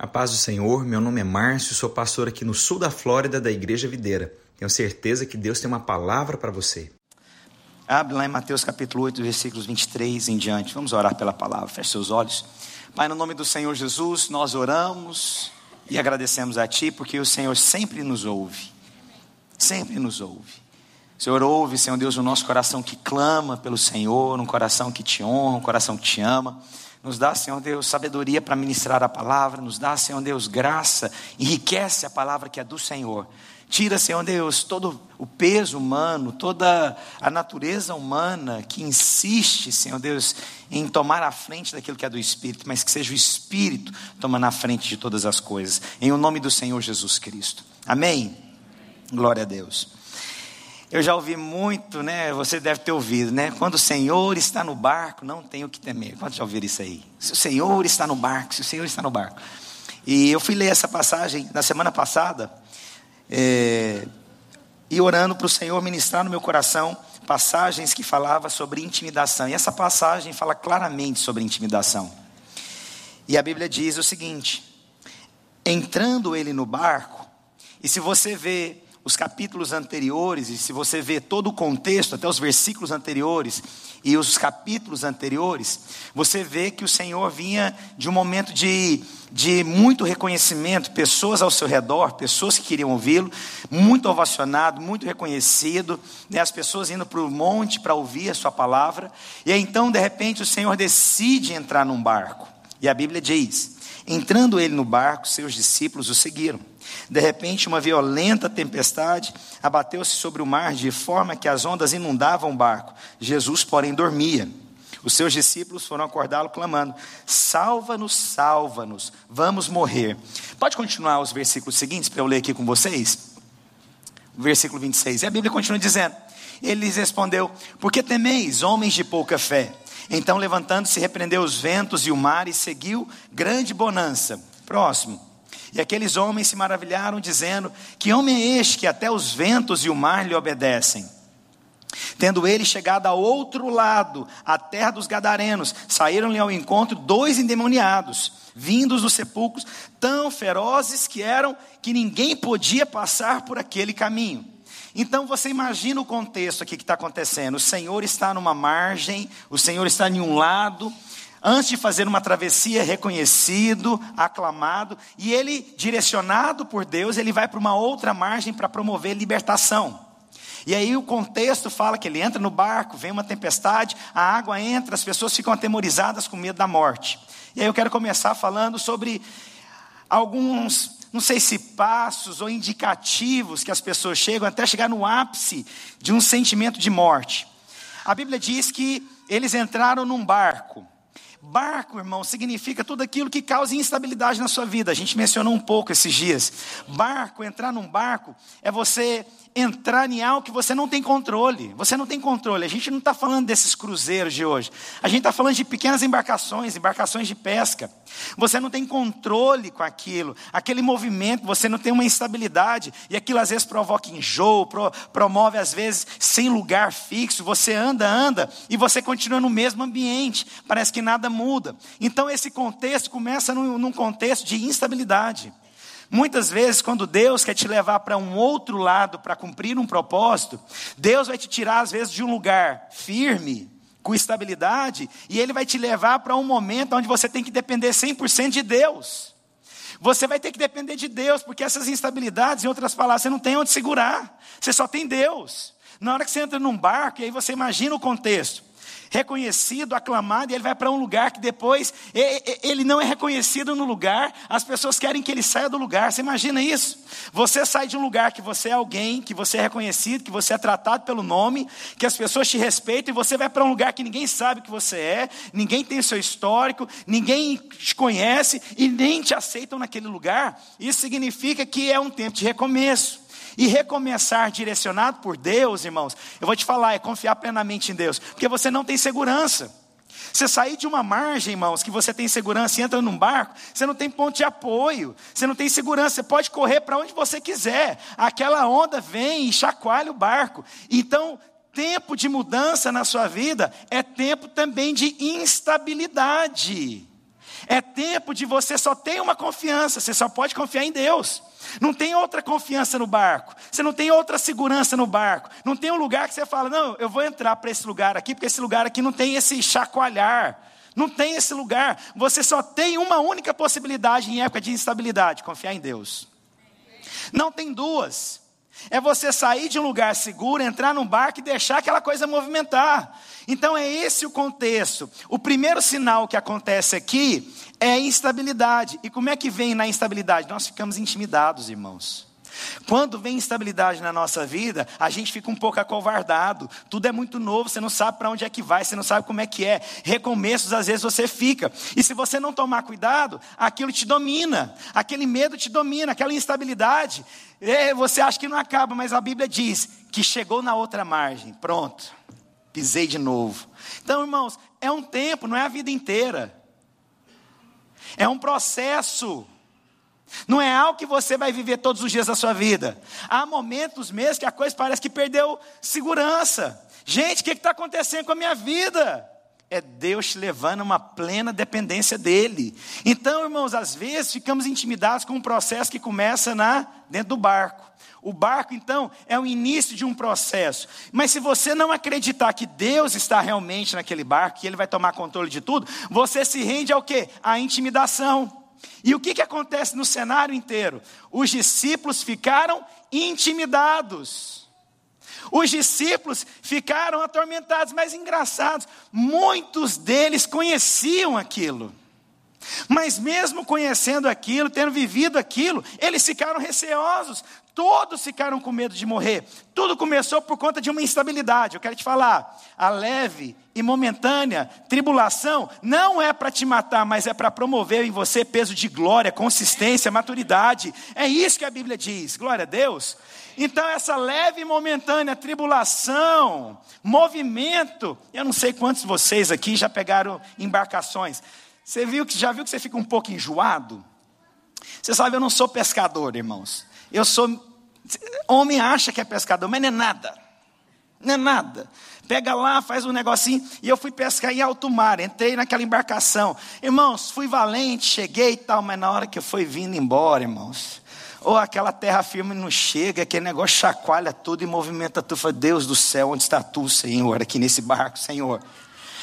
A paz do Senhor, meu nome é Márcio, sou pastor aqui no sul da Flórida da Igreja Videira. Tenho certeza que Deus tem uma palavra para você. Abre lá em Mateus capítulo 8, versículos 23 em diante. Vamos orar pela palavra. Feche seus olhos. Pai, no nome do Senhor Jesus, nós oramos e agradecemos a Ti, porque o Senhor sempre nos ouve. Sempre nos ouve. Senhor ouve, Senhor Deus, o nosso coração que clama pelo Senhor, um coração que te honra, um coração que te ama. Nos dá, Senhor Deus, sabedoria para ministrar a palavra. Nos dá, Senhor Deus, graça. Enriquece a palavra que é do Senhor. Tira, Senhor Deus, todo o peso humano, toda a natureza humana que insiste, Senhor Deus, em tomar a frente daquilo que é do Espírito, mas que seja o Espírito tomando a frente de todas as coisas. Em o nome do Senhor Jesus Cristo. Amém? Glória a Deus. Eu já ouvi muito, né? Você deve ter ouvido, né? Quando o Senhor está no barco, não tem o que temer. Quantos já ouviram isso aí? Se o Senhor está no barco, se o Senhor está no barco. E eu fui ler essa passagem na semana passada, é, e orando para o Senhor ministrar no meu coração passagens que falavam sobre intimidação. E essa passagem fala claramente sobre intimidação. E a Bíblia diz o seguinte: entrando ele no barco, e se você vê os capítulos anteriores, e se você vê todo o contexto, até os versículos anteriores e os capítulos anteriores, você vê que o Senhor vinha de um momento de, de muito reconhecimento, pessoas ao seu redor, pessoas que queriam ouvi-lo, muito ovacionado, muito reconhecido, né, as pessoas indo para o monte para ouvir a sua palavra, e aí então, de repente, o Senhor decide entrar num barco, e a Bíblia diz: entrando ele no barco, seus discípulos o seguiram. De repente, uma violenta tempestade abateu-se sobre o mar de forma que as ondas inundavam o barco. Jesus, porém, dormia. Os seus discípulos foram acordá-lo clamando: Salva-nos, salva-nos, vamos morrer. Pode continuar os versículos seguintes para eu ler aqui com vocês? Versículo 26. E a Bíblia continua dizendo: Ele lhes respondeu: Por que temeis, homens de pouca fé? Então, levantando-se, repreendeu os ventos e o mar e seguiu grande bonança. Próximo. E aqueles homens se maravilharam, dizendo: Que homem é este que até os ventos e o mar lhe obedecem? Tendo ele chegado ao outro lado, a terra dos Gadarenos, saíram-lhe ao encontro dois endemoniados, vindos dos sepulcros, tão ferozes que eram que ninguém podia passar por aquele caminho. Então você imagina o contexto aqui que está acontecendo: o Senhor está numa margem, o Senhor está em um lado, antes de fazer uma travessia, reconhecido, aclamado, e ele, direcionado por Deus, ele vai para uma outra margem para promover libertação. E aí o contexto fala que ele entra no barco, vem uma tempestade, a água entra, as pessoas ficam atemorizadas com medo da morte. E aí eu quero começar falando sobre alguns, não sei se passos ou indicativos que as pessoas chegam até chegar no ápice de um sentimento de morte. A Bíblia diz que eles entraram num barco. Barco, irmão, significa tudo aquilo que causa instabilidade na sua vida. A gente mencionou um pouco esses dias. Barco, entrar num barco, é você entrar em algo que você não tem controle. Você não tem controle. A gente não está falando desses cruzeiros de hoje. A gente está falando de pequenas embarcações, embarcações de pesca. Você não tem controle com aquilo. Aquele movimento, você não tem uma instabilidade. E aquilo às vezes provoca enjoo, pro, promove às vezes sem lugar fixo. Você anda, anda e você continua no mesmo ambiente. Parece que nada muda. Então esse contexto começa num, contexto de instabilidade. Muitas vezes, quando Deus quer te levar para um outro lado para cumprir um propósito, Deus vai te tirar, às vezes, de um lugar firme, com estabilidade, e Ele vai te levar para um momento onde você tem que depender 100% de Deus. Você vai ter que depender de Deus, porque essas instabilidades, em outras palavras, você não tem onde segurar, você só tem Deus. Na hora que você entra num barco, e aí você imagina o contexto reconhecido, aclamado, e ele vai para um lugar que depois ele não é reconhecido no lugar, as pessoas querem que ele saia do lugar. Você imagina isso? Você sai de um lugar que você é alguém, que você é reconhecido, que você é tratado pelo nome, que as pessoas te respeitam, e você vai para um lugar que ninguém sabe que você é, ninguém tem o seu histórico, ninguém te conhece e nem te aceitam naquele lugar. Isso significa que é um tempo de recomeço. E recomeçar direcionado por Deus, irmãos, eu vou te falar, é confiar plenamente em Deus, porque você não tem segurança. Você sair de uma margem, irmãos, que você tem segurança e entra num barco, você não tem ponto de apoio, você não tem segurança, você pode correr para onde você quiser. Aquela onda vem e chacoalha o barco. Então, tempo de mudança na sua vida é tempo também de instabilidade. É tempo de você só ter uma confiança, você só pode confiar em Deus. Não tem outra confiança no barco. Você não tem outra segurança no barco. Não tem um lugar que você fala, não, eu vou entrar para esse lugar aqui, porque esse lugar aqui não tem esse chacoalhar. Não tem esse lugar. Você só tem uma única possibilidade em época de instabilidade: confiar em Deus. Não tem duas. É você sair de um lugar seguro, entrar num barco e deixar aquela coisa movimentar. Então é esse o contexto. O primeiro sinal que acontece aqui é a instabilidade. E como é que vem na instabilidade? Nós ficamos intimidados, irmãos. Quando vem instabilidade na nossa vida, a gente fica um pouco acovardado. Tudo é muito novo, você não sabe para onde é que vai, você não sabe como é que é. Recomeços, às vezes você fica. E se você não tomar cuidado, aquilo te domina. Aquele medo te domina, aquela instabilidade. É, você acha que não acaba, mas a Bíblia diz que chegou na outra margem. Pronto, pisei de novo. Então, irmãos, é um tempo, não é a vida inteira. É um processo. Não é algo que você vai viver todos os dias da sua vida. Há momentos mesmo que a coisa parece que perdeu segurança. Gente, o que está acontecendo com a minha vida? É Deus te levando a uma plena dependência dEle. Então, irmãos, às vezes ficamos intimidados com um processo que começa na, dentro do barco. O barco, então, é o início de um processo. Mas se você não acreditar que Deus está realmente naquele barco, que Ele vai tomar controle de tudo, você se rende ao quê? À intimidação. E o que, que acontece no cenário inteiro? Os discípulos ficaram intimidados. Os discípulos ficaram atormentados, mas engraçados, muitos deles conheciam aquilo. Mas mesmo conhecendo aquilo, tendo vivido aquilo, eles ficaram receosos, todos ficaram com medo de morrer. Tudo começou por conta de uma instabilidade. Eu quero te falar, a leve e momentânea tribulação não é para te matar, mas é para promover em você peso de glória, consistência, maturidade. É isso que a Bíblia diz. Glória a Deus. Então, essa leve e momentânea tribulação, movimento, eu não sei quantos de vocês aqui já pegaram embarcações. Você viu que já viu que você fica um pouco enjoado? Você sabe, eu não sou pescador, irmãos. Eu sou homem acha que é pescador, mas não é nada. Não é nada. Pega lá, faz um negocinho. E eu fui pescar em alto mar. Entrei naquela embarcação. Irmãos, fui valente, cheguei e tal. Mas na hora que eu fui vindo embora, irmãos. Ou aquela terra firme não chega, aquele negócio chacoalha tudo e movimenta tudo. Deus do céu, onde está tu, Senhor, aqui nesse barco, Senhor?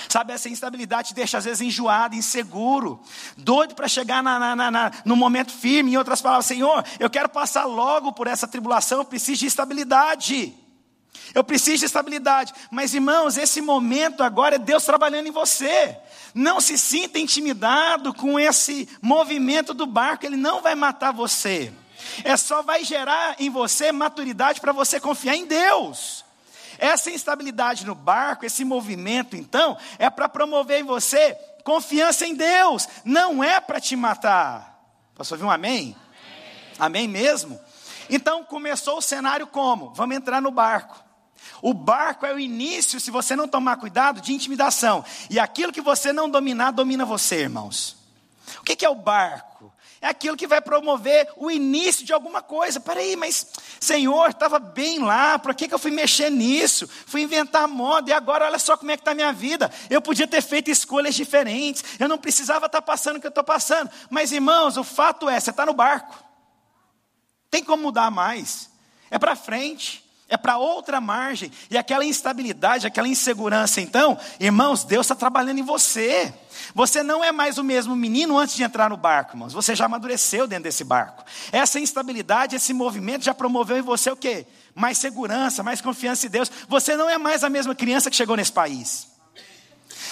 Sabe, essa instabilidade te deixa às vezes enjoado, inseguro, doido para chegar na, na, na, no momento firme. Em outras palavras, Senhor, eu quero passar logo por essa tribulação, eu preciso de estabilidade. Eu preciso de estabilidade. Mas, irmãos, esse momento agora é Deus trabalhando em você. Não se sinta intimidado com esse movimento do barco, ele não vai matar você. É só vai gerar em você maturidade para você confiar em Deus. Essa instabilidade no barco, esse movimento, então, é para promover em você confiança em Deus, não é para te matar. Posso ouvir um amém? amém? Amém mesmo? Então começou o cenário como? Vamos entrar no barco. O barco é o início, se você não tomar cuidado, de intimidação. E aquilo que você não dominar, domina você, irmãos. O que é o barco? É aquilo que vai promover o início de alguma coisa. Peraí, mas Senhor, estava bem lá, para que, que eu fui mexer nisso? Fui inventar moda e agora olha só como é que está a minha vida. Eu podia ter feito escolhas diferentes, eu não precisava estar tá passando o que eu estou passando. Mas irmãos, o fato é, você está no barco. Tem como mudar mais. É para frente é para outra margem. E aquela instabilidade, aquela insegurança, então, irmãos, Deus está trabalhando em você. Você não é mais o mesmo menino antes de entrar no barco, irmãos. Você já amadureceu dentro desse barco. Essa instabilidade, esse movimento já promoveu em você o quê? Mais segurança, mais confiança em Deus. Você não é mais a mesma criança que chegou nesse país.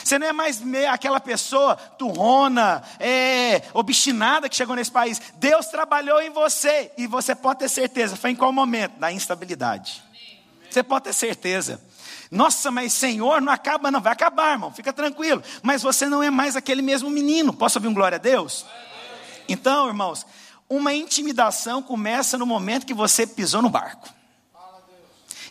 Você não é mais aquela pessoa turrona, é, obstinada que chegou nesse país. Deus trabalhou em você e você pode ter certeza. Foi em qual momento? Na instabilidade. Você pode ter certeza. Nossa, mas Senhor, não acaba, não. Vai acabar, irmão. Fica tranquilo. Mas você não é mais aquele mesmo menino. Posso ouvir um glória a Deus? Então, irmãos, uma intimidação começa no momento que você pisou no barco.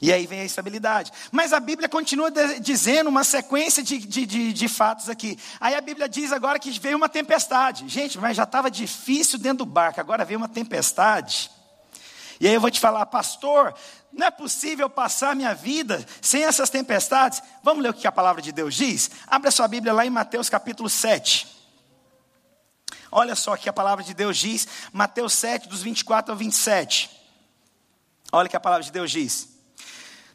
E aí vem a estabilidade. Mas a Bíblia continua dizendo uma sequência de, de, de, de, fatos aqui. Aí a Bíblia diz agora que veio uma tempestade. Gente, mas já estava difícil dentro do barco, agora veio uma tempestade. E aí eu vou te falar, pastor, não é possível passar minha vida sem essas tempestades? Vamos ler o que a palavra de Deus diz? Abra sua Bíblia lá em Mateus capítulo 7. Olha só que a palavra de Deus diz, Mateus 7, dos 24 ao 27. Olha que a palavra de Deus diz.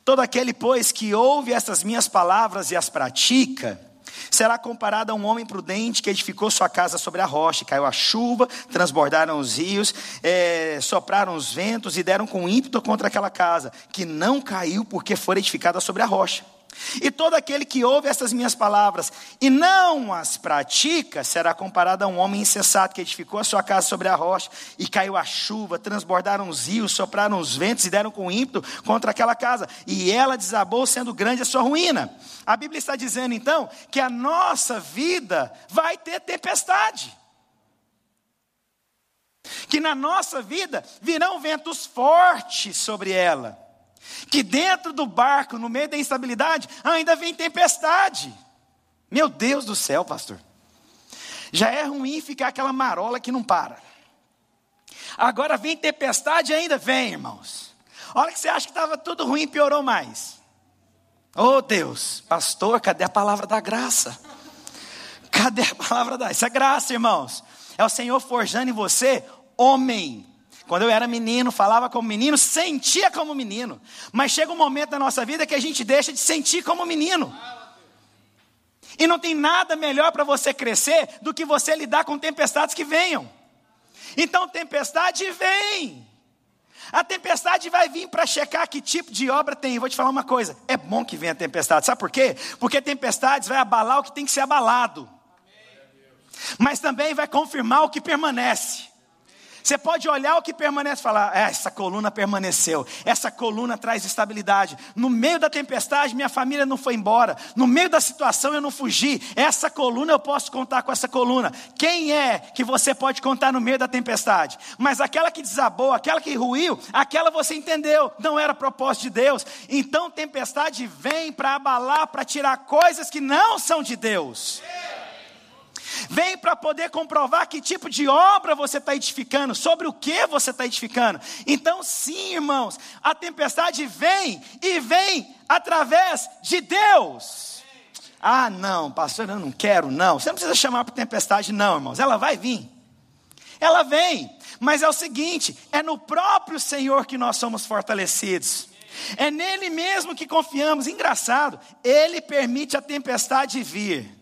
Todo aquele, pois, que ouve essas minhas palavras e as pratica, será comparado a um homem prudente que edificou sua casa sobre a rocha. Caiu a chuva, transbordaram os rios, é, sopraram os ventos e deram com ímpeto contra aquela casa, que não caiu porque foi edificada sobre a rocha. E todo aquele que ouve essas minhas palavras e não as pratica, será comparado a um homem insensato que edificou a sua casa sobre a rocha, e caiu a chuva, transbordaram os rios, sopraram os ventos e deram com ímpeto contra aquela casa, e ela desabou, sendo grande a sua ruína. A Bíblia está dizendo então que a nossa vida vai ter tempestade. Que na nossa vida virão ventos fortes sobre ela que dentro do barco, no meio da instabilidade, ainda vem tempestade. Meu Deus do céu, pastor. Já é ruim ficar aquela marola que não para. Agora vem tempestade ainda vem, irmãos. A hora que você acha que estava tudo ruim, piorou mais. Oh Deus, pastor, cadê a palavra da graça? Cadê a palavra da Isso é graça, irmãos. É o Senhor forjando em você homem quando eu era menino, falava como menino, sentia como menino. Mas chega um momento da nossa vida que a gente deixa de sentir como menino. E não tem nada melhor para você crescer do que você lidar com tempestades que venham. Então, tempestade vem. A tempestade vai vir para checar que tipo de obra tem. Vou te falar uma coisa: é bom que venha a tempestade. Sabe por quê? Porque tempestades vai abalar o que tem que ser abalado, mas também vai confirmar o que permanece. Você pode olhar o que permanece e falar: é, essa coluna permaneceu, essa coluna traz estabilidade. No meio da tempestade, minha família não foi embora. No meio da situação, eu não fugi. Essa coluna, eu posso contar com essa coluna. Quem é que você pode contar no meio da tempestade? Mas aquela que desabou, aquela que ruiu, aquela você entendeu, não era propósito de Deus. Então, tempestade vem para abalar, para tirar coisas que não são de Deus. Vem para poder comprovar que tipo de obra você está edificando, sobre o que você está edificando. Então, sim, irmãos, a tempestade vem e vem através de Deus. Ah, não, pastor, eu não quero, não. Você não precisa chamar para tempestade, não, irmãos. Ela vai vir. Ela vem. Mas é o seguinte: é no próprio Senhor que nós somos fortalecidos. É nele mesmo que confiamos. Engraçado, ele permite a tempestade vir.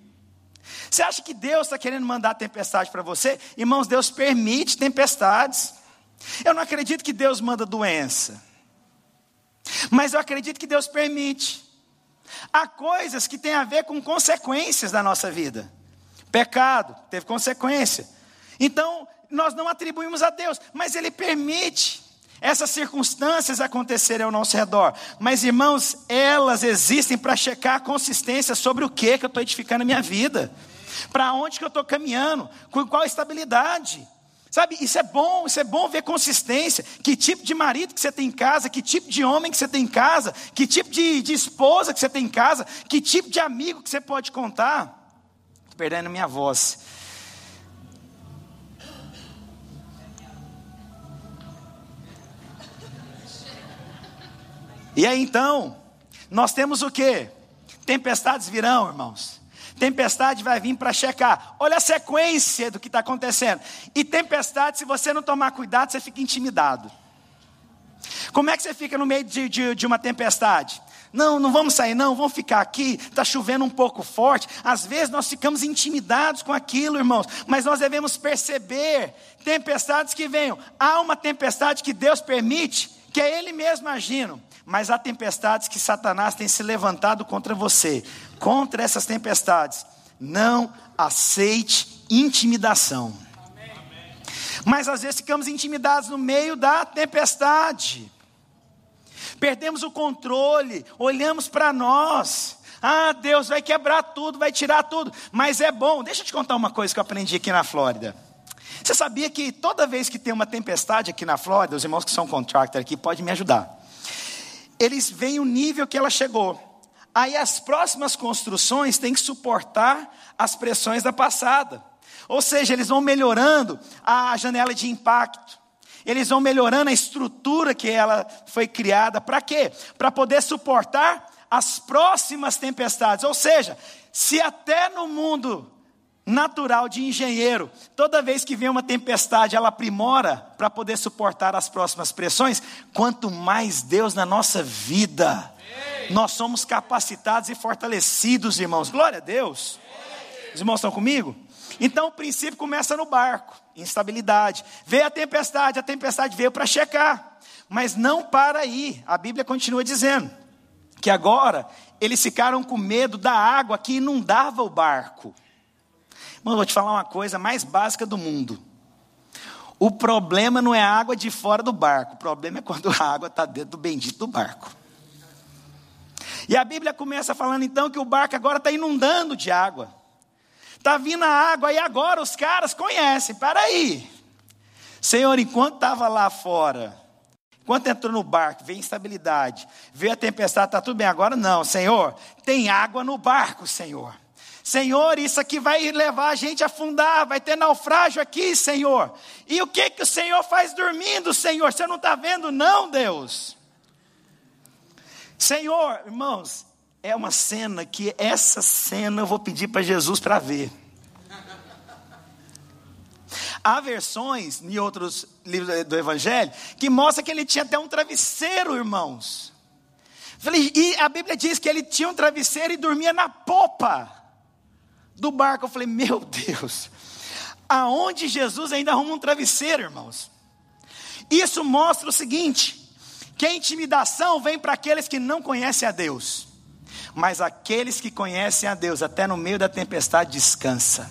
Você acha que Deus está querendo mandar tempestade para você? Irmãos, Deus permite tempestades. Eu não acredito que Deus manda doença. Mas eu acredito que Deus permite. Há coisas que têm a ver com consequências da nossa vida. Pecado teve consequência. Então, nós não atribuímos a Deus, mas Ele permite essas circunstâncias acontecerem ao nosso redor. Mas, irmãos, elas existem para checar a consistência sobre o que, que eu estou edificando a minha vida. Para onde que eu estou caminhando? Com qual estabilidade? Sabe, isso é bom, isso é bom ver consistência. Que tipo de marido que você tem em casa, que tipo de homem que você tem em casa, que tipo de, de esposa que você tem em casa, que tipo de amigo que você pode contar. Estou perdendo minha voz. E aí então, nós temos o que? Tempestades virão, irmãos. Tempestade vai vir para checar. Olha a sequência do que está acontecendo. E tempestade, se você não tomar cuidado, você fica intimidado. Como é que você fica no meio de, de, de uma tempestade? Não, não vamos sair, não, vamos ficar aqui. Está chovendo um pouco forte. Às vezes nós ficamos intimidados com aquilo, irmãos. Mas nós devemos perceber tempestades que venham. Há uma tempestade que Deus permite, que é Ele mesmo agindo mas há tempestades que Satanás tem se levantado contra você. Contra essas tempestades, não aceite intimidação. Mas às vezes ficamos intimidados no meio da tempestade. Perdemos o controle, olhamos para nós. Ah, Deus vai quebrar tudo, vai tirar tudo. Mas é bom. Deixa eu te contar uma coisa que eu aprendi aqui na Flórida. Você sabia que toda vez que tem uma tempestade aqui na Flórida, os irmãos que são contractor aqui podem me ajudar eles veem o nível que ela chegou. Aí as próximas construções têm que suportar as pressões da passada. Ou seja, eles vão melhorando a janela de impacto. Eles vão melhorando a estrutura que ela foi criada. Para quê? Para poder suportar as próximas tempestades. Ou seja, se até no mundo natural de engenheiro. Toda vez que vem uma tempestade, ela aprimora para poder suportar as próximas pressões. Quanto mais Deus na nossa vida, nós somos capacitados e fortalecidos, irmãos. Glória a Deus. Os irmãos estão comigo? Então o princípio começa no barco, instabilidade. Veio a tempestade, a tempestade veio para checar, mas não para aí. A Bíblia continua dizendo que agora eles ficaram com medo da água que inundava o barco. Mano, vou te falar uma coisa mais básica do mundo. O problema não é a água de fora do barco, o problema é quando a água está dentro do bendito do barco. E a Bíblia começa falando então que o barco agora está inundando de água. Está vindo a água e agora os caras conhecem. Para aí. Senhor, enquanto estava lá fora, enquanto entrou no barco, veio instabilidade, veio a tempestade, está tudo bem. Agora não, Senhor, tem água no barco, Senhor. Senhor, isso aqui vai levar a gente a afundar, vai ter naufrágio aqui, Senhor. E o que que o Senhor faz dormindo, Senhor? Você não está vendo, não, Deus? Senhor, irmãos, é uma cena que essa cena eu vou pedir para Jesus para ver. Há versões em outros livros do Evangelho que mostra que ele tinha até um travesseiro, irmãos. E a Bíblia diz que ele tinha um travesseiro e dormia na popa do barco. Eu falei, meu Deus, aonde Jesus ainda arruma um travesseiro, irmãos? Isso mostra o seguinte: que a intimidação vem para aqueles que não conhecem a Deus, mas aqueles que conhecem a Deus, até no meio da tempestade, descansa.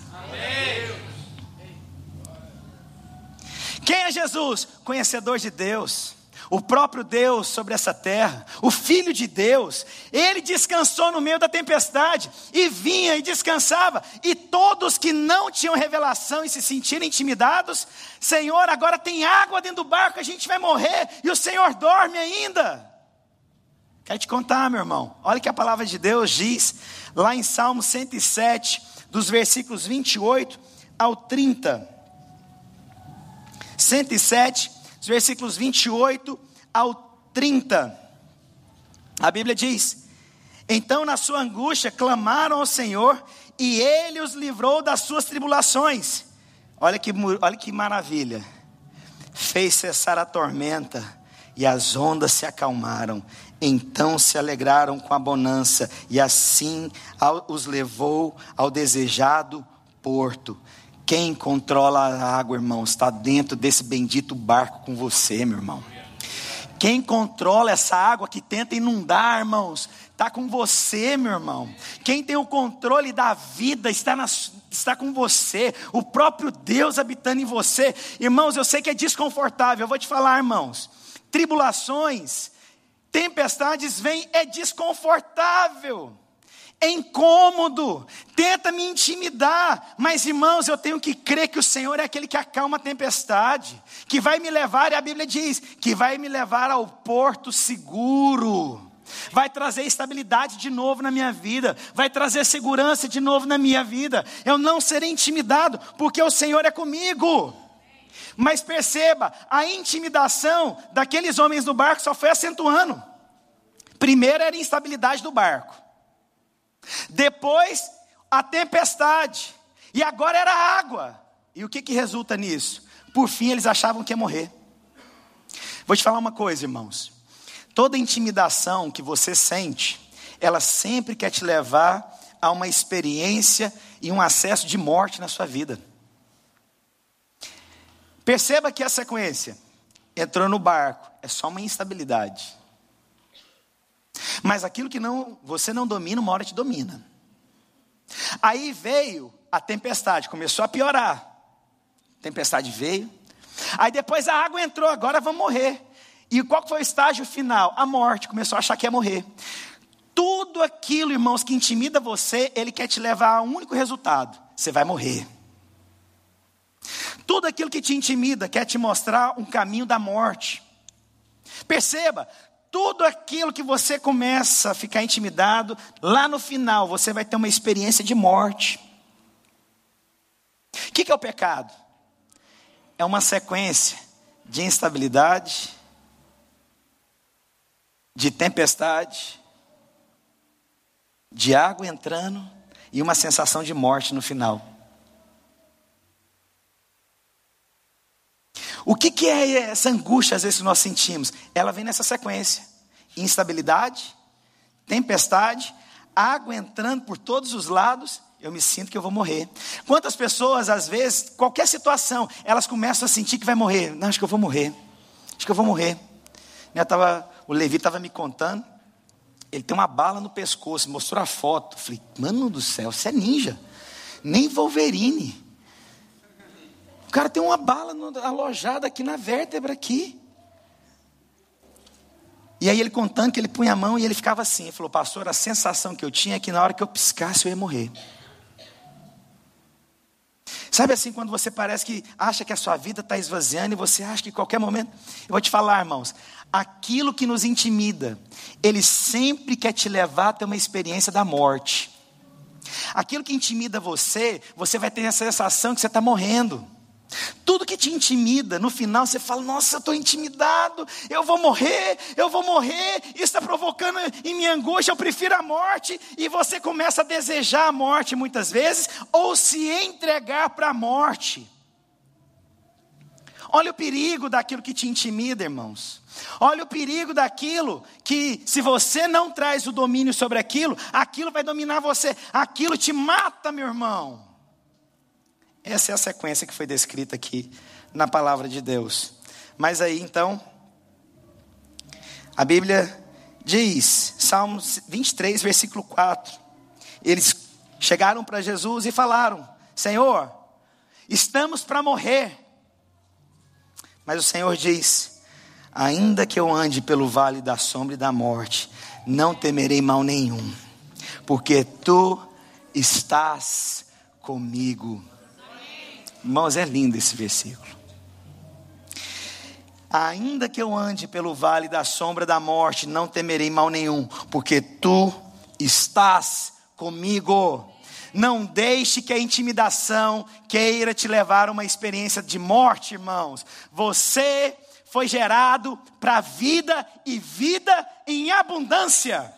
Quem é Jesus? Conhecedor de Deus o próprio Deus sobre essa terra, o Filho de Deus, ele descansou no meio da tempestade, e vinha e descansava, e todos que não tinham revelação e se sentiram intimidados, Senhor, agora tem água dentro do barco, a gente vai morrer, e o Senhor dorme ainda. Quero te contar, meu irmão, olha que a palavra de Deus diz, lá em Salmo 107, dos versículos 28 ao 30. 107, versículos 28 ao 30. A Bíblia diz: Então, na sua angústia, clamaram ao Senhor, e ele os livrou das suas tribulações. Olha que, olha que maravilha. Fez cessar a tormenta, e as ondas se acalmaram. Então se alegraram com a bonança, e assim os levou ao desejado porto. Quem controla a água, irmão, está dentro desse bendito barco com você, meu irmão. Quem controla essa água que tenta inundar, irmãos, está com você, meu irmão. Quem tem o controle da vida está, na, está com você. O próprio Deus habitando em você. Irmãos, eu sei que é desconfortável. Eu vou te falar, irmãos. Tribulações, tempestades vêm, é desconfortável é incômodo, tenta me intimidar, mas irmãos, eu tenho que crer que o Senhor é aquele que acalma a tempestade, que vai me levar, e a Bíblia diz, que vai me levar ao porto seguro, vai trazer estabilidade de novo na minha vida, vai trazer segurança de novo na minha vida, eu não serei intimidado, porque o Senhor é comigo. Mas perceba, a intimidação daqueles homens do barco só foi acentuando. Primeiro era a instabilidade do barco. Depois, a tempestade. E agora era água. E o que, que resulta nisso? Por fim, eles achavam que ia morrer. Vou te falar uma coisa, irmãos. Toda intimidação que você sente, ela sempre quer te levar a uma experiência e um acesso de morte na sua vida. Perceba que a sequência entrou no barco, é só uma instabilidade. Mas aquilo que não, você não domina, uma hora te domina. Aí veio a tempestade, começou a piorar. Tempestade veio. Aí depois a água entrou, agora vamos morrer. E qual foi o estágio final? A morte, começou a achar que ia morrer. Tudo aquilo, irmãos, que intimida você, ele quer te levar a um único resultado: você vai morrer. Tudo aquilo que te intimida quer te mostrar um caminho da morte. Perceba, tudo aquilo que você começa a ficar intimidado, lá no final você vai ter uma experiência de morte. O que, é o pecado? É uma sequência de instabilidade, de tempestade, de água entrando e uma sensação de morte no final. O que, que é essa angústia, às vezes, que nós sentimos? Ela vem nessa sequência: instabilidade, tempestade, água entrando por todos os lados, eu me sinto que eu vou morrer. Quantas pessoas, às vezes, qualquer situação, elas começam a sentir que vai morrer. Não, acho que eu vou morrer. Acho que eu vou morrer. Eu tava, o Levi estava me contando. Ele tem uma bala no pescoço, mostrou a foto. Falei, mano do céu, você é ninja. Nem Wolverine. Cara tem uma bala alojada aqui na vértebra aqui. E aí ele contando que ele punha a mão e ele ficava assim. Ele falou, pastor, a sensação que eu tinha é que na hora que eu piscasse eu ia morrer. Sabe assim, quando você parece que acha que a sua vida está esvaziando e você acha que em qualquer momento. Eu vou te falar, irmãos. Aquilo que nos intimida, ele sempre quer te levar a ter uma experiência da morte. Aquilo que intimida você, você vai ter a sensação que você está morrendo. Tudo que te intimida, no final você fala: Nossa, eu estou intimidado, eu vou morrer, eu vou morrer, isso está provocando em minha angústia, eu prefiro a morte. E você começa a desejar a morte muitas vezes, ou se entregar para a morte. Olha o perigo daquilo que te intimida, irmãos. Olha o perigo daquilo que, se você não traz o domínio sobre aquilo, aquilo vai dominar você, aquilo te mata, meu irmão. Essa é a sequência que foi descrita aqui na palavra de Deus. Mas aí então, a Bíblia diz, Salmos 23, versículo 4. Eles chegaram para Jesus e falaram: Senhor, estamos para morrer. Mas o Senhor diz: Ainda que eu ande pelo vale da sombra e da morte, não temerei mal nenhum, porque tu estás comigo. Irmãos, é lindo esse versículo. Ainda que eu ande pelo vale da sombra da morte, não temerei mal nenhum, porque tu estás comigo. Não deixe que a intimidação queira te levar a uma experiência de morte, irmãos. Você foi gerado para vida e vida em abundância.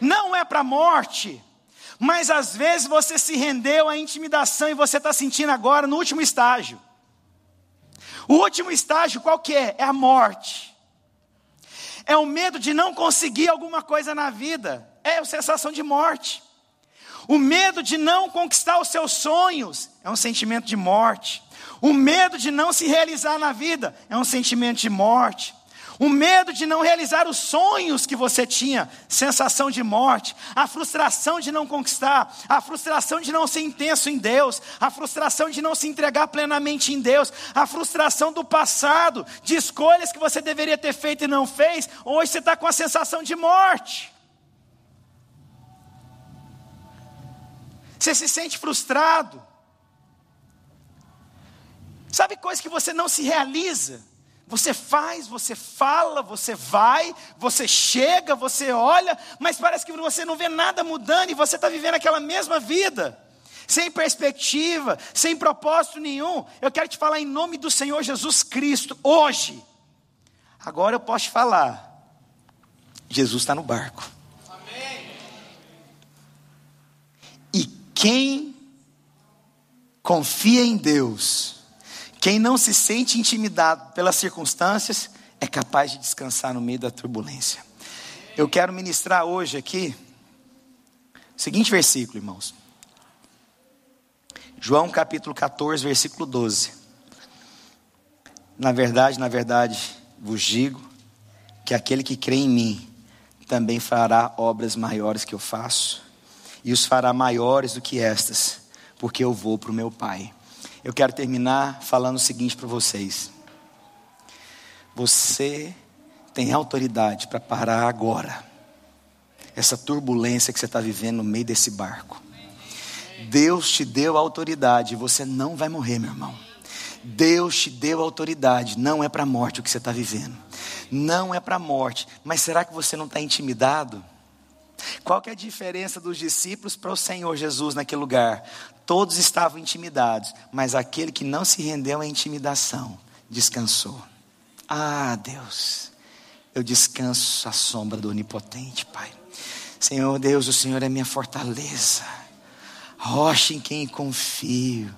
Não é para morte. Mas às vezes você se rendeu à intimidação e você está sentindo agora no último estágio. O último estágio qual que é? É a morte. É o medo de não conseguir alguma coisa na vida. É a sensação de morte. O medo de não conquistar os seus sonhos é um sentimento de morte. O medo de não se realizar na vida é um sentimento de morte. O medo de não realizar os sonhos que você tinha, sensação de morte, a frustração de não conquistar, a frustração de não ser intenso em Deus, a frustração de não se entregar plenamente em Deus, a frustração do passado, de escolhas que você deveria ter feito e não fez, hoje você está com a sensação de morte. Você se sente frustrado. Sabe coisas que você não se realiza? Você faz, você fala, você vai, você chega, você olha, mas parece que você não vê nada mudando e você está vivendo aquela mesma vida, sem perspectiva, sem propósito nenhum. Eu quero te falar em nome do Senhor Jesus Cristo, hoje. Agora eu posso te falar, Jesus está no barco. Amém. E quem confia em Deus, quem não se sente intimidado pelas circunstâncias é capaz de descansar no meio da turbulência. Eu quero ministrar hoje aqui o seguinte versículo, irmãos. João capítulo 14, versículo 12. Na verdade, na verdade, vos digo que aquele que crê em mim também fará obras maiores que eu faço, e os fará maiores do que estas, porque eu vou para o meu Pai. Eu quero terminar falando o seguinte para vocês. Você tem autoridade para parar agora essa turbulência que você está vivendo no meio desse barco. Deus te deu autoridade você não vai morrer, meu irmão. Deus te deu autoridade, não é para a morte o que você está vivendo. Não é para a morte, mas será que você não está intimidado? Qual que é a diferença dos discípulos para o Senhor Jesus naquele lugar? Todos estavam intimidados, mas aquele que não se rendeu à intimidação descansou. Ah, Deus, eu descanso à sombra do Onipotente, Pai. Senhor Deus, o Senhor é minha fortaleza, rocha em quem confio.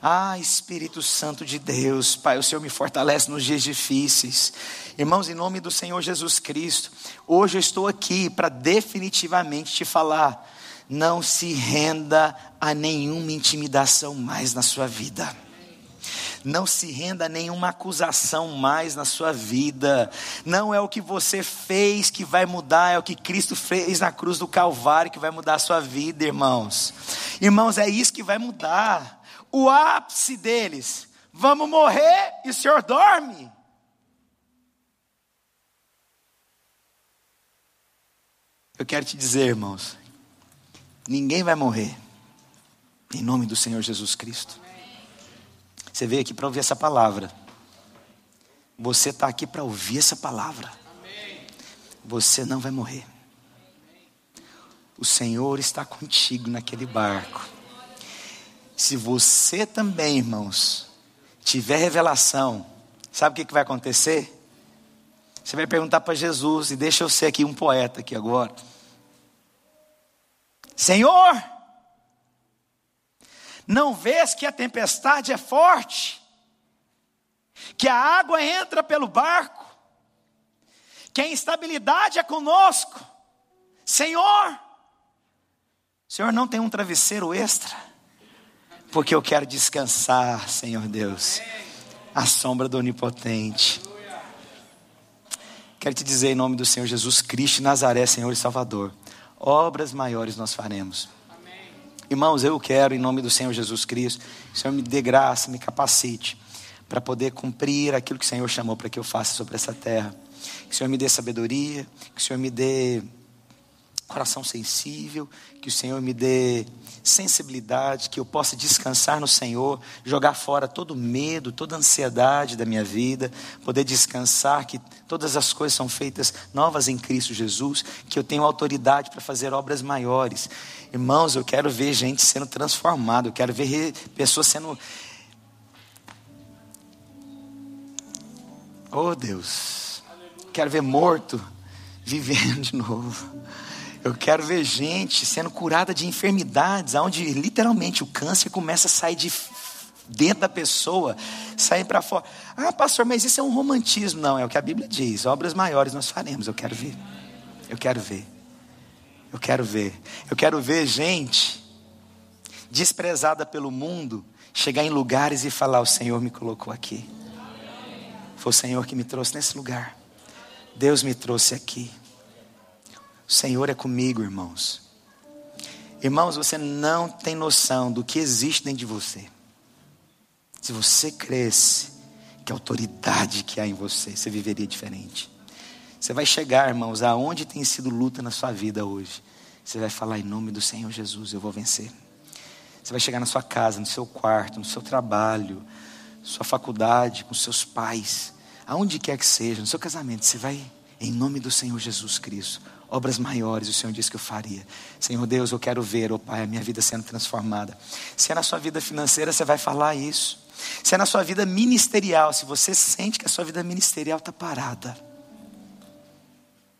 Ah, Espírito Santo de Deus, Pai, o Senhor me fortalece nos dias difíceis. Irmãos, em nome do Senhor Jesus Cristo, hoje eu estou aqui para definitivamente te falar: não se renda a nenhuma intimidação mais na sua vida. Não se renda a nenhuma acusação mais na sua vida. Não é o que você fez que vai mudar, é o que Cristo fez na cruz do Calvário que vai mudar a sua vida, irmãos. Irmãos, é isso que vai mudar. O ápice deles, vamos morrer e o Senhor dorme. Eu quero te dizer, irmãos, ninguém vai morrer, em nome do Senhor Jesus Cristo. Você veio aqui para ouvir essa palavra. Você está aqui para ouvir essa palavra. Você não vai morrer. O Senhor está contigo naquele barco. Se você também, irmãos, tiver revelação, sabe o que, vai acontecer? Você vai perguntar para Jesus, e deixa eu ser aqui um poeta aqui agora. Senhor, não vês que a tempestade é forte? Que a água entra pelo barco? Que a instabilidade é conosco? Senhor, Senhor não tem um travesseiro extra? Porque eu quero descansar, Senhor Deus, à sombra do Onipotente. Quero te dizer em nome do Senhor Jesus Cristo, Nazaré, Senhor e Salvador, obras maiores nós faremos. Irmãos, eu quero, em nome do Senhor Jesus Cristo, que o Senhor me dê graça, me capacite para poder cumprir aquilo que o Senhor chamou para que eu faça sobre essa terra. Que o Senhor me dê sabedoria, que o Senhor me dê coração sensível, que o Senhor me dê sensibilidade, que eu possa descansar no Senhor, jogar fora todo medo, toda ansiedade da minha vida, poder descansar que todas as coisas são feitas novas em Cristo Jesus, que eu tenho autoridade para fazer obras maiores. Irmãos, eu quero ver gente sendo transformada, eu quero ver pessoas sendo Oh Deus, quero ver morto vivendo de novo. Eu quero ver gente sendo curada de enfermidades, onde literalmente o câncer começa a sair de dentro da pessoa, sair para fora. Ah, pastor, mas isso é um romantismo. Não, é o que a Bíblia diz. Obras maiores nós faremos. Eu quero ver. Eu quero ver. Eu quero ver. Eu quero ver gente desprezada pelo mundo chegar em lugares e falar: O Senhor me colocou aqui. Foi o Senhor que me trouxe nesse lugar. Deus me trouxe aqui. O Senhor é comigo, irmãos. Irmãos, você não tem noção do que existe dentro de você. Se você cresce, que autoridade que há em você, você viveria diferente. Você vai chegar, irmãos, aonde tem sido luta na sua vida hoje. Você vai falar em nome do Senhor Jesus, eu vou vencer. Você vai chegar na sua casa, no seu quarto, no seu trabalho, sua faculdade, com seus pais, aonde quer que seja, no seu casamento, você vai em nome do Senhor Jesus Cristo obras maiores o Senhor disse que eu faria. Senhor Deus, eu quero ver, oh Pai, a minha vida sendo transformada. Se é na sua vida financeira, você vai falar isso. Se é na sua vida ministerial, se você sente que a sua vida ministerial está parada,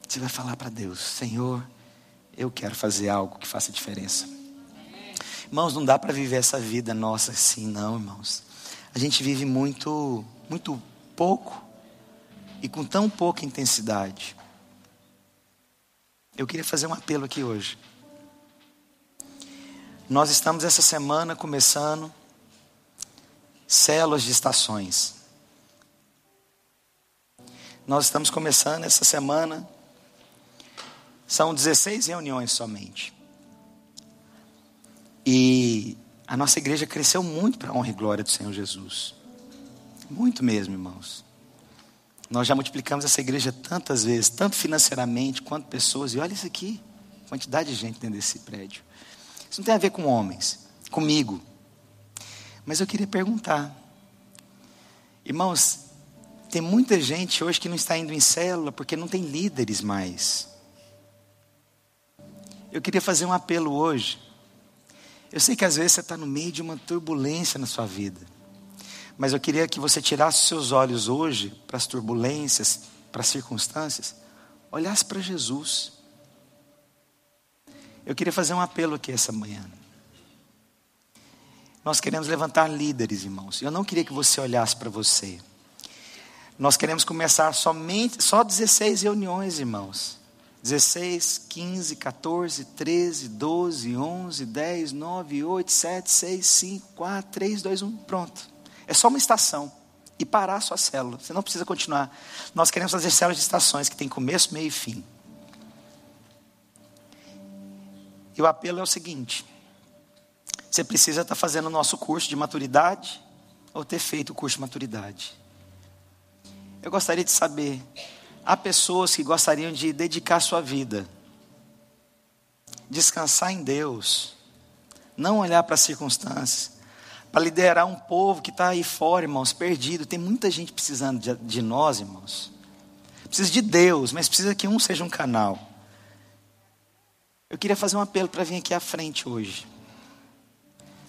você vai falar para Deus: Senhor, eu quero fazer algo que faça diferença. Irmãos, não dá para viver essa vida nossa assim, não, irmãos. A gente vive muito, muito pouco e com tão pouca intensidade. Eu queria fazer um apelo aqui hoje. Nós estamos essa semana começando células de estações. Nós estamos começando essa semana, são 16 reuniões somente. E a nossa igreja cresceu muito para a honra e glória do Senhor Jesus. Muito mesmo, irmãos. Nós já multiplicamos essa igreja tantas vezes, tanto financeiramente quanto pessoas. E olha isso aqui, quantidade de gente dentro desse prédio. Isso não tem a ver com homens, comigo. Mas eu queria perguntar, irmãos, tem muita gente hoje que não está indo em célula porque não tem líderes mais. Eu queria fazer um apelo hoje. Eu sei que às vezes você está no meio de uma turbulência na sua vida. Mas eu queria que você tirasse seus olhos hoje para as turbulências, para as circunstâncias, olhasse para Jesus. Eu queria fazer um apelo aqui essa manhã. Nós queremos levantar líderes, irmãos. Eu não queria que você olhasse para você. Nós queremos começar somente, só 16 reuniões, irmãos. 16, 15, 14, 13, 12, 11, 10, 9, 8, 7, 6, 5, 4, 3, 2, 1. Pronto. É só uma estação. E parar a sua célula. Você não precisa continuar. Nós queremos fazer células de estações que tem começo, meio e fim. E o apelo é o seguinte: você precisa estar fazendo o nosso curso de maturidade ou ter feito o curso de maturidade. Eu gostaria de saber, há pessoas que gostariam de dedicar sua vida, descansar em Deus, não olhar para as circunstâncias, para liderar um povo que está aí fora, irmãos, perdido. Tem muita gente precisando de, de nós, irmãos. Precisa de Deus, mas precisa que um seja um canal. Eu queria fazer um apelo para vir aqui à frente hoje.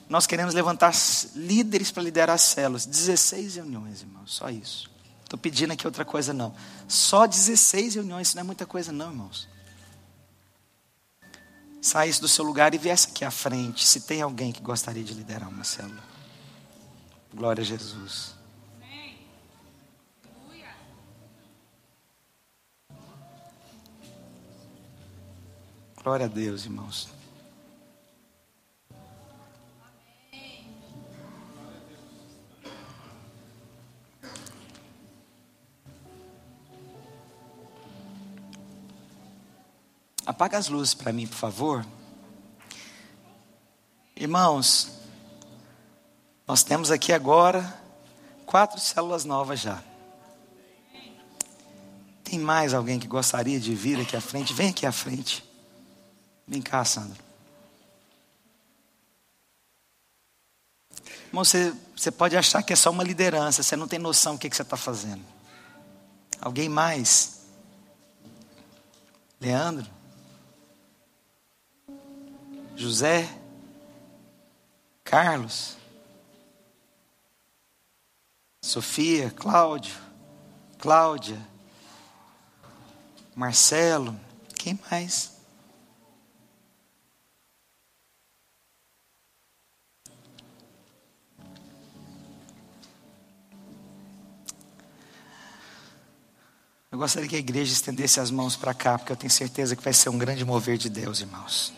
Nós queremos levantar líderes para liderar as células. 16 reuniões, irmãos, só isso. Estou pedindo aqui outra coisa, não. Só 16 reuniões, isso não é muita coisa, não, irmãos. Saísse do seu lugar e viesse aqui à frente, se tem alguém que gostaria de liderar uma célula. Glória a Jesus. Glória a Deus, irmãos. Apaga as luzes para mim, por favor. Irmãos, nós temos aqui agora quatro células novas já. Tem mais alguém que gostaria de vir aqui à frente? Vem aqui à frente. Vem cá, Sandra. Irmão, você, você pode achar que é só uma liderança, você não tem noção do que, que você está fazendo. Alguém mais? Leandro? José? Carlos? Sofia? Cláudio? Cláudia? Marcelo? Quem mais? Eu gostaria que a igreja estendesse as mãos para cá, porque eu tenho certeza que vai ser um grande mover de Deus, irmãos.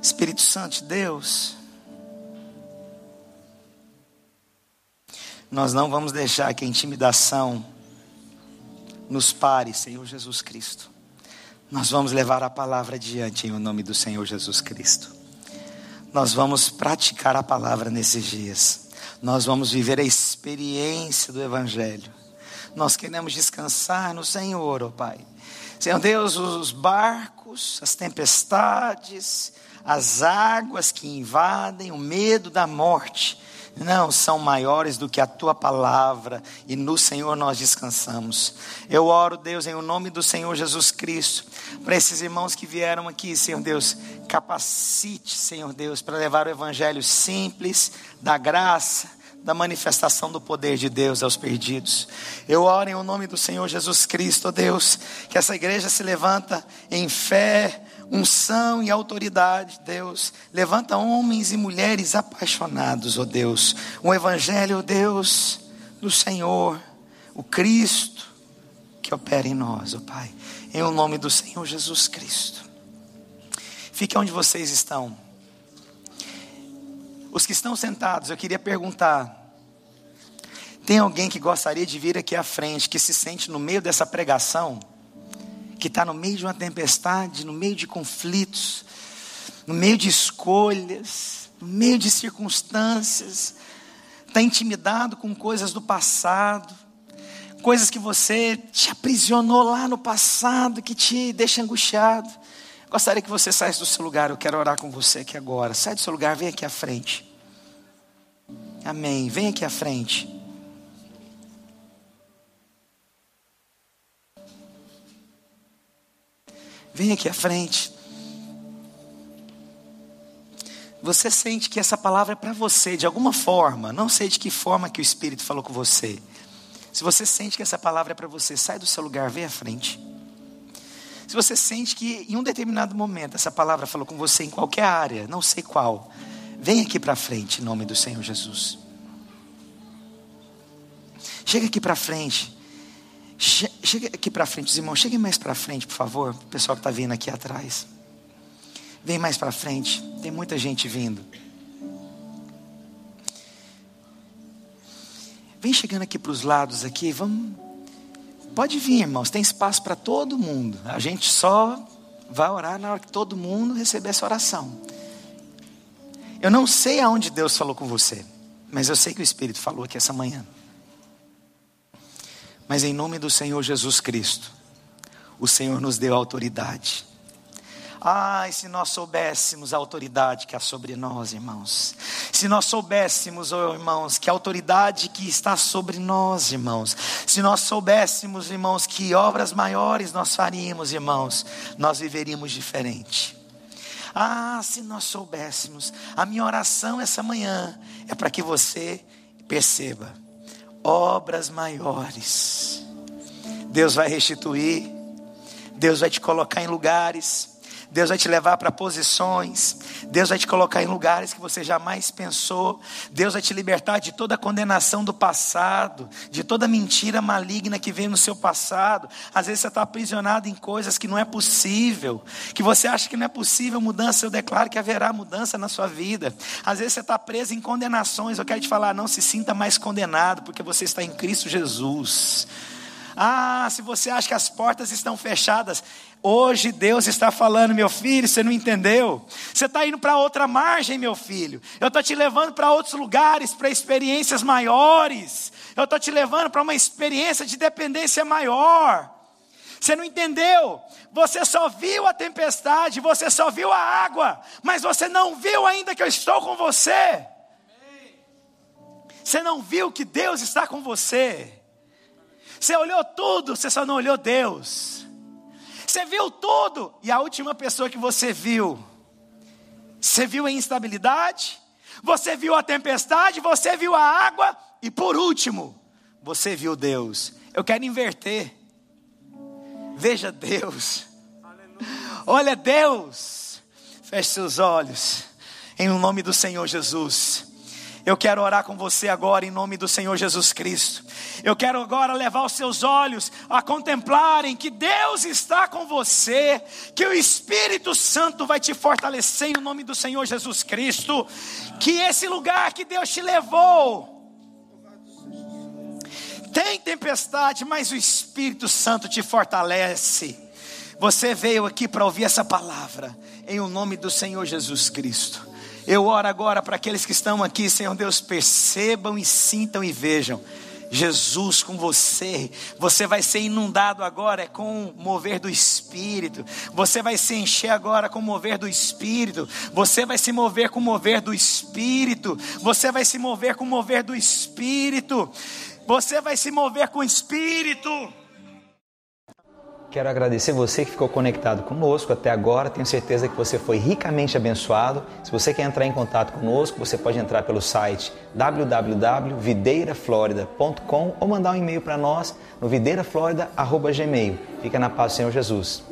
Espírito Santo de Deus, nós não vamos deixar que a intimidação nos pare, Senhor Jesus Cristo. Nós vamos levar a palavra adiante em o nome do Senhor Jesus Cristo. Nós vamos praticar a palavra nesses dias. Nós vamos viver a experiência do Evangelho. Nós queremos descansar no Senhor, ó oh Pai. Senhor Deus, os barcos, as tempestades, as águas que invadem, o medo da morte, não são maiores do que a tua palavra, e no Senhor nós descansamos. Eu oro, Deus, em o nome do Senhor Jesus Cristo, para esses irmãos que vieram aqui, Senhor Deus, capacite, Senhor Deus, para levar o evangelho simples, da graça, da manifestação do poder de Deus aos perdidos. Eu oro em o nome do Senhor Jesus Cristo, Deus, que essa igreja se levanta em fé, unção e autoridade, Deus. Levanta homens e mulheres apaixonados, ó oh Deus. Um evangelho, Deus, do Senhor, o Cristo que opera em nós, ó oh Pai. Em o nome do Senhor Jesus Cristo. Fique onde vocês estão. Os que estão sentados, eu queria perguntar: tem alguém que gostaria de vir aqui à frente, que se sente no meio dessa pregação? Que está no meio de uma tempestade, no meio de conflitos, no meio de escolhas, no meio de circunstâncias, está intimidado com coisas do passado, coisas que você te aprisionou lá no passado, que te deixa angustiado. Gostaria que você saísse do seu lugar, eu quero orar com você aqui agora. Sai do seu lugar, vem aqui à frente. Amém. Vem aqui à frente. Vem aqui à frente. Você sente que essa palavra é para você de alguma forma, não sei de que forma que o Espírito falou com você. Se você sente que essa palavra é para você, sai do seu lugar, vem à frente. Se você sente que em um determinado momento essa palavra falou com você em qualquer área, não sei qual, vem aqui para frente em nome do Senhor Jesus. Chega aqui para frente. Chega aqui para frente, os irmãos, cheguem mais para frente, por favor. O pessoal que está vindo aqui atrás. Vem mais para frente. Tem muita gente vindo. Vem chegando aqui para os lados aqui. Vamos. Pode vir, irmãos. Tem espaço para todo mundo. A gente só vai orar na hora que todo mundo receber essa oração. Eu não sei aonde Deus falou com você, mas eu sei que o Espírito falou aqui essa manhã. Mas em nome do Senhor Jesus Cristo, o Senhor nos deu autoridade. Ai, se nós soubéssemos a autoridade que há sobre nós, irmãos. Se nós soubéssemos, oh, irmãos, que a autoridade que está sobre nós, irmãos. Se nós soubéssemos, irmãos, que obras maiores nós faríamos, irmãos, nós viveríamos diferente. Ah, se nós soubéssemos. A minha oração essa manhã é para que você perceba obras maiores. Deus vai restituir, Deus vai te colocar em lugares, Deus vai te levar para posições, Deus vai te colocar em lugares que você jamais pensou, Deus vai te libertar de toda a condenação do passado, de toda mentira maligna que veio no seu passado. Às vezes você está aprisionado em coisas que não é possível, que você acha que não é possível mudança, eu declaro que haverá mudança na sua vida. Às vezes você está preso em condenações, eu quero te falar, não se sinta mais condenado, porque você está em Cristo Jesus. Ah, se você acha que as portas estão fechadas, hoje Deus está falando, meu filho, você não entendeu? Você está indo para outra margem, meu filho. Eu estou te levando para outros lugares, para experiências maiores. Eu estou te levando para uma experiência de dependência maior. Você não entendeu? Você só viu a tempestade, você só viu a água, mas você não viu ainda que eu estou com você. Você não viu que Deus está com você. Você olhou tudo, você só não olhou Deus. Você viu tudo, e a última pessoa que você viu, você viu a instabilidade, você viu a tempestade, você viu a água, e por último, você viu Deus. Eu quero inverter. Veja Deus. Olha Deus. Feche seus olhos. Em nome do Senhor Jesus. Eu quero orar com você agora em nome do Senhor Jesus Cristo. Eu quero agora levar os seus olhos a contemplarem que Deus está com você, que o Espírito Santo vai te fortalecer em nome do Senhor Jesus Cristo, que esse lugar que Deus te levou tem tempestade, mas o Espírito Santo te fortalece. Você veio aqui para ouvir essa palavra em o nome do Senhor Jesus Cristo. Eu oro agora para aqueles que estão aqui, Senhor Deus, percebam e sintam e vejam. Jesus com você, você vai ser inundado agora com o mover do Espírito, você vai se encher agora com o mover do Espírito, você vai se mover com o mover do Espírito, você vai se mover com o mover do Espírito, você vai se mover com o Espírito. Quero agradecer você que ficou conectado conosco até agora. Tenho certeza que você foi ricamente abençoado. Se você quer entrar em contato conosco, você pode entrar pelo site www.videiraflorida.com ou mandar um e-mail para nós no videiraflorida.gmail. Fica na paz do Senhor Jesus.